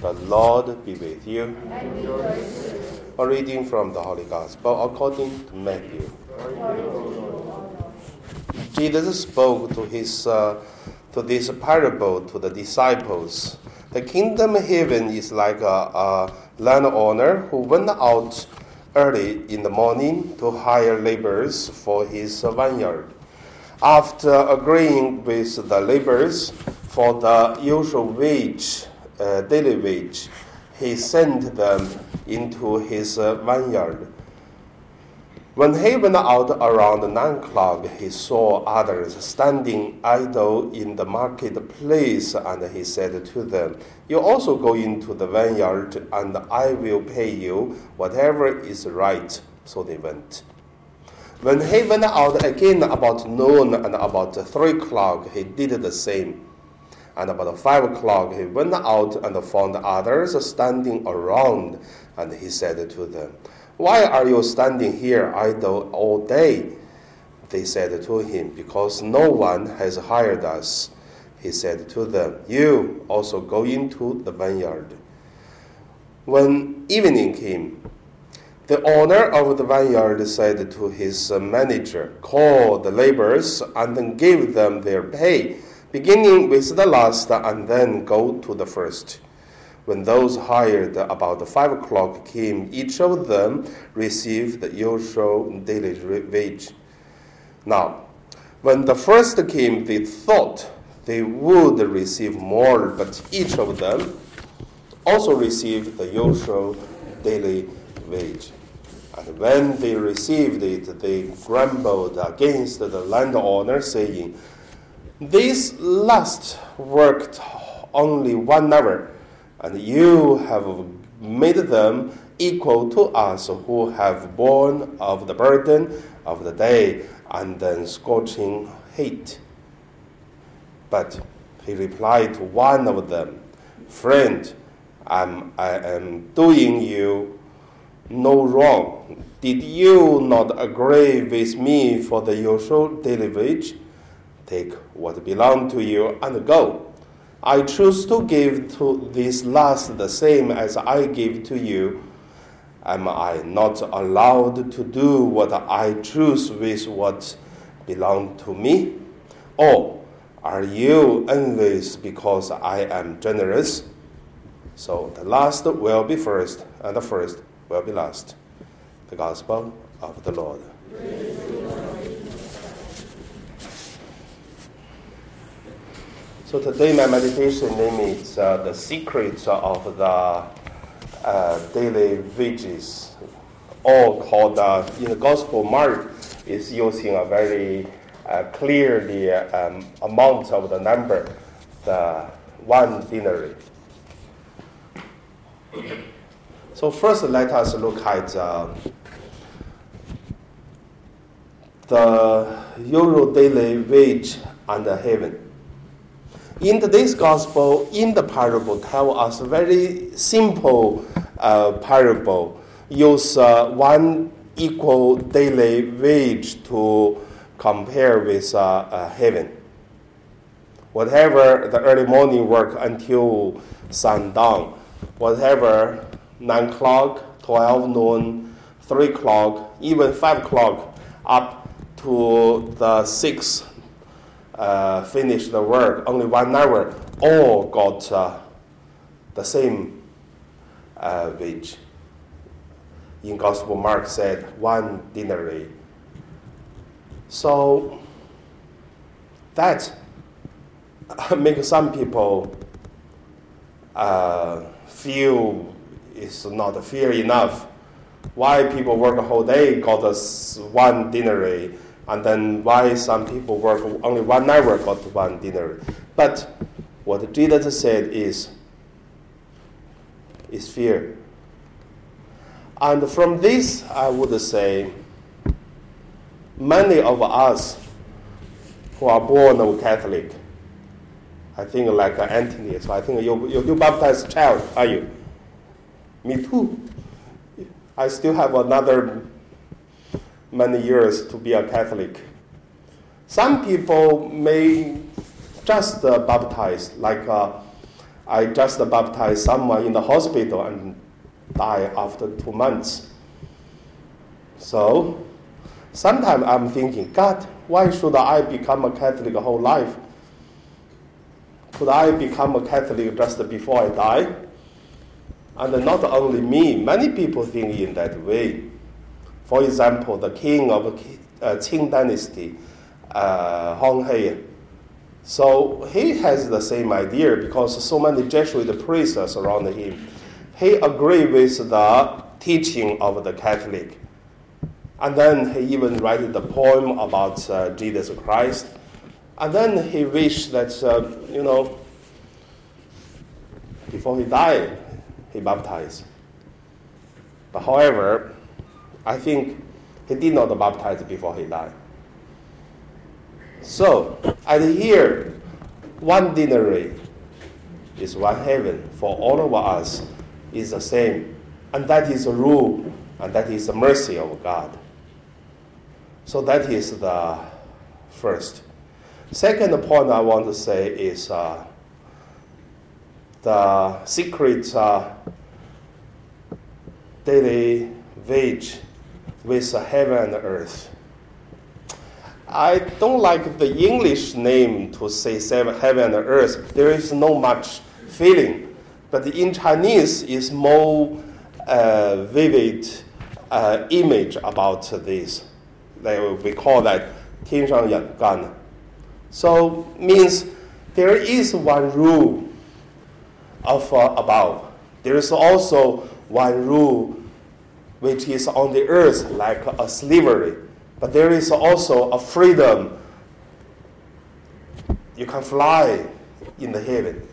The Lord be with you. A reading from the Holy Gospel according to Matthew. Jesus spoke to his uh, to this parable to the disciples. The kingdom of heaven is like a, a landowner who went out early in the morning to hire laborers for his vineyard. After agreeing with the laborers for the usual wage, uh, daily wage, he sent them into his uh, vineyard. When he went out around nine o'clock, he saw others standing idle in the marketplace, and he said to them, You also go into the vineyard, and I will pay you whatever is right. So they went. When he went out again about noon and about three o'clock, he did the same. And about five o'clock, he went out and found others standing around, and he said to them, Why are you standing here idle all day? They said to him, Because no one has hired us. He said to them, You also go into the vineyard. When evening came, the owner of the vineyard said to his manager, Call the laborers and then give them their pay beginning with the last and then go to the first. When those hired about five o'clock came, each of them received the usual daily wage. Now, when the first came, they thought they would receive more, but each of them also received the usual daily wage. And when they received it, they grumbled against the landowner, saying, this last worked only one hour, and you have made them equal to us who have borne of the burden of the day and then scorching heat. But he replied to one of them, Friend, I'm, I am doing you no wrong. Did you not agree with me for the usual daily wage? Take what belongs to you and go. I choose to give to this last the same as I give to you. Am I not allowed to do what I choose with what belongs to me? Or are you envious because I am generous? So the last will be first, and the first will be last. The Gospel of the Lord. So today my meditation name is uh, the secret of the uh, daily wages, all called uh, in the Gospel Mark is using a very uh, clearly um, amount of the number, the one denarii. So first, let us look at uh, the euro daily wage under heaven in today's gospel, in the parable, tell us a very simple uh, parable. Use uh, one equal daily wage to compare with uh, uh, heaven. Whatever the early morning work until sundown, whatever 9 o'clock, 12 noon, 3 o'clock, even 5 o'clock, up to the 6 uh, finish the work only one hour, all got uh, the same uh, wage. In Gospel Mark said one denarii. So that makes some people uh, feel it's not fair enough. Why people work a whole day got us one denarii and then why some people work only one hour got one dinner. But what Jesus said is, is fear. And from this, I would say, many of us who are born of Catholic, I think like Anthony, so I think you, you, you baptized child, are you? Me too. I still have another many years to be a Catholic. Some people may just uh, baptize, like uh, I just baptized someone in the hospital and die after two months. So sometimes I'm thinking, God, why should I become a Catholic whole life? Could I become a Catholic just before I die? And not only me, many people think in that way. For example, the king of uh, Qing dynasty, uh, Hong He. So he has the same idea because so many Jesuit priests are him. He agreed with the teaching of the Catholic. And then he even wrote the poem about uh, Jesus Christ. And then he wished that, uh, you know, before he died, he baptized. But however, I think he did not baptize before he died. So, and here, one denarii is one heaven for all of us is the same. And that is the rule, and that is the mercy of God. So that is the first. Second point I want to say is uh, the secret uh, daily wage with the heaven and the earth. I don't like the English name to say seven, heaven and earth. There is no much feeling. But in Chinese, is more uh, vivid uh, image about this. We call that 天上人間. So means there is one rule of uh, above. There is also one rule which is on the earth like a slavery, but there is also a freedom. You can fly in the heaven.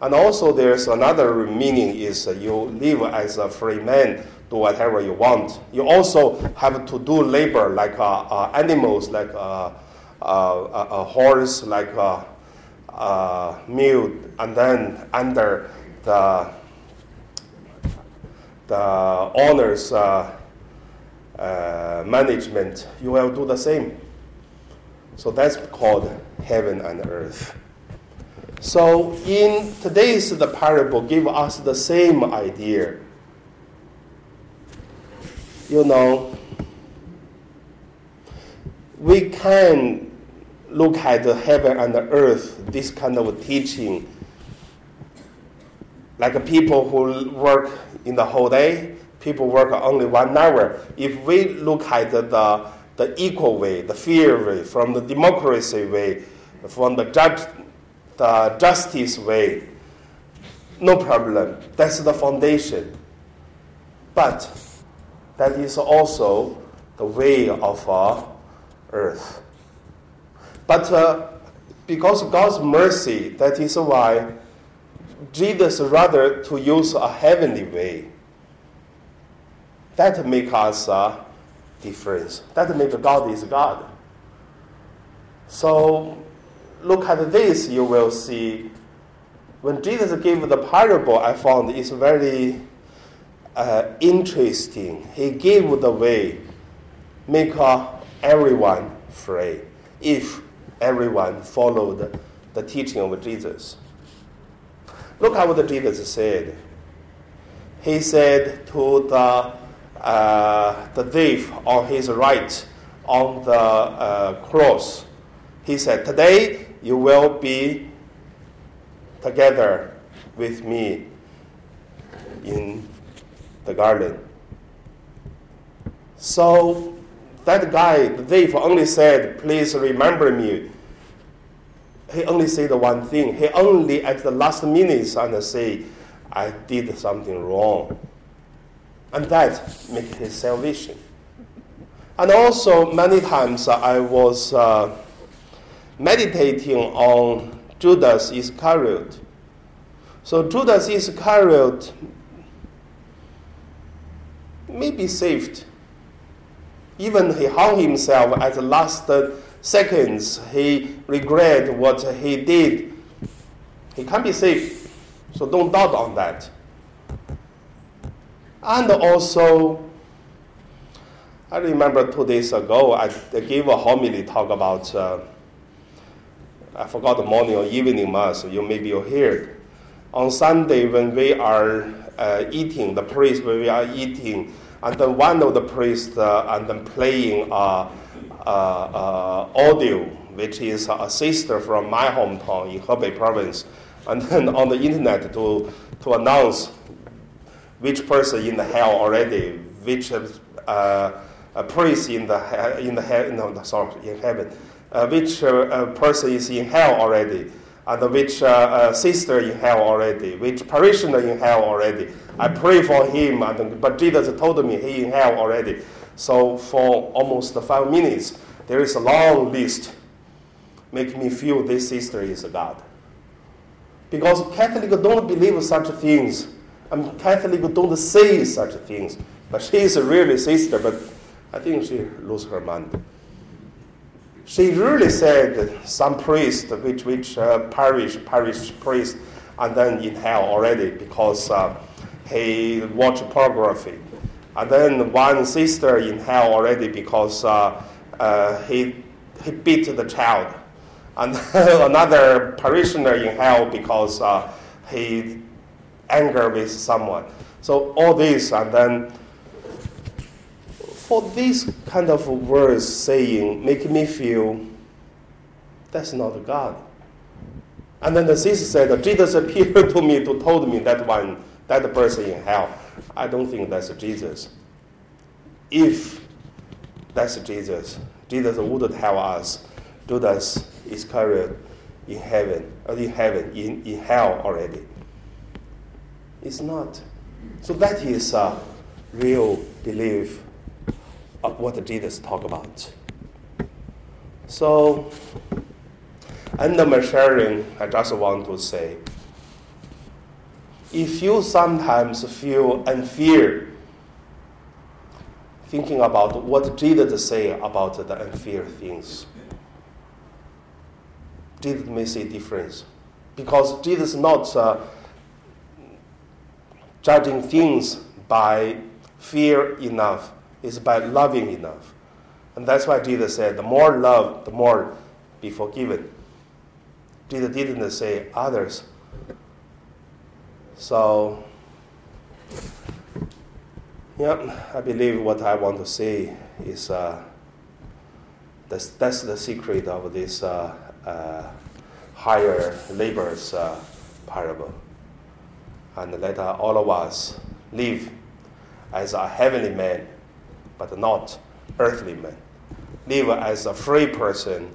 And also there's another meaning is you live as a free man, do whatever you want. You also have to do labor like uh, uh, animals, like uh, uh a horse, like a, a mule, and then under the the owner's uh, uh, management, you will do the same. So that's called heaven and earth. So in today's the parable give us the same idea. You know, we can look at the heaven and the earth, this kind of teaching, like people who work in the whole day, people work only one hour. If we look at the, the equal way, the fair way, from the democracy way, from the judge the justice way, no problem. That's the foundation. But that is also the way of uh, earth. But uh, because God's mercy, that is why Jesus rather to use a heavenly way. That make us a difference. That make God is God. So look at this, you will see when Jesus gave the parable, I found it's very uh, interesting. He gave the way, make uh, everyone free if everyone followed the teaching of Jesus. Look how the Jesus said. He said to the, uh, the thief on his right on the uh, cross, He said, Today you will be together with me in the garden. So that guy, the thief, only said, Please remember me. He only said one thing. He only at the last minutes and say, I did something wrong. And that made his salvation. And also, many times I was. Uh, meditating on Judas Iscariot. So Judas Iscariot may be saved. Even he hung himself at the last seconds, he regret what he did. He can't be saved. So don't doubt on that. And also, I remember two days ago, I gave a homily talk about uh, I forgot the morning or evening mass, you maybe you heard. on Sunday when we are uh, eating, the priest when we are eating, and then one of the priests uh, and then playing uh, audio, which is a sister from my hometown in Hebei province, and then on the internet to to announce which person in the hell already, which uh, a priest in the in the hell, no, sorry, in heaven, uh, which uh, person is in hell already, and which uh, sister in hell already, which parishioner in hell already. I pray for him, and, but Jesus told me he in hell already. So for almost five minutes, there is a long list, make me feel this sister is a God. Because Catholic don't believe such things, and Catholic don't say such things. But she is a really sister, but I think she lose her mind she really said some priest, which, which uh, parish, parish priest, and then in hell already because uh, he watched pornography. And then one sister in hell already because uh, uh he, he beat the child. And another parishioner in hell because uh, he anger with someone. So all this, and then for this kind of words saying make me feel that's not God. And then the sister said, Jesus appeared to me to told me that one, that person in hell. I don't think that's Jesus. If that's Jesus, Jesus would tell us, Judas Iscariot in heaven, or uh, in heaven, in, in hell already. It's not. So that is a real belief of what Jesus talk about. So, under my sharing, I just want to say, if you sometimes feel unfair thinking about what Jesus say about the unfair things, Jesus may say difference, because Jesus not uh, judging things by fear enough is by loving enough. And that's why Jesus said, the more love, the more be forgiven. Jesus didn't say others. So, yeah, I believe what I want to say is uh, that's, that's the secret of this uh, uh, higher labor's uh, parable. And let all of us live as a heavenly man but not earthly man. Live as a free person,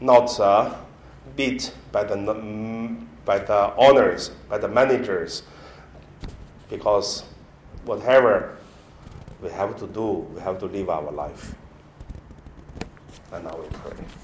not uh, beat by the, by the owners, by the managers, because whatever we have to do, we have to live our life. And now we pray.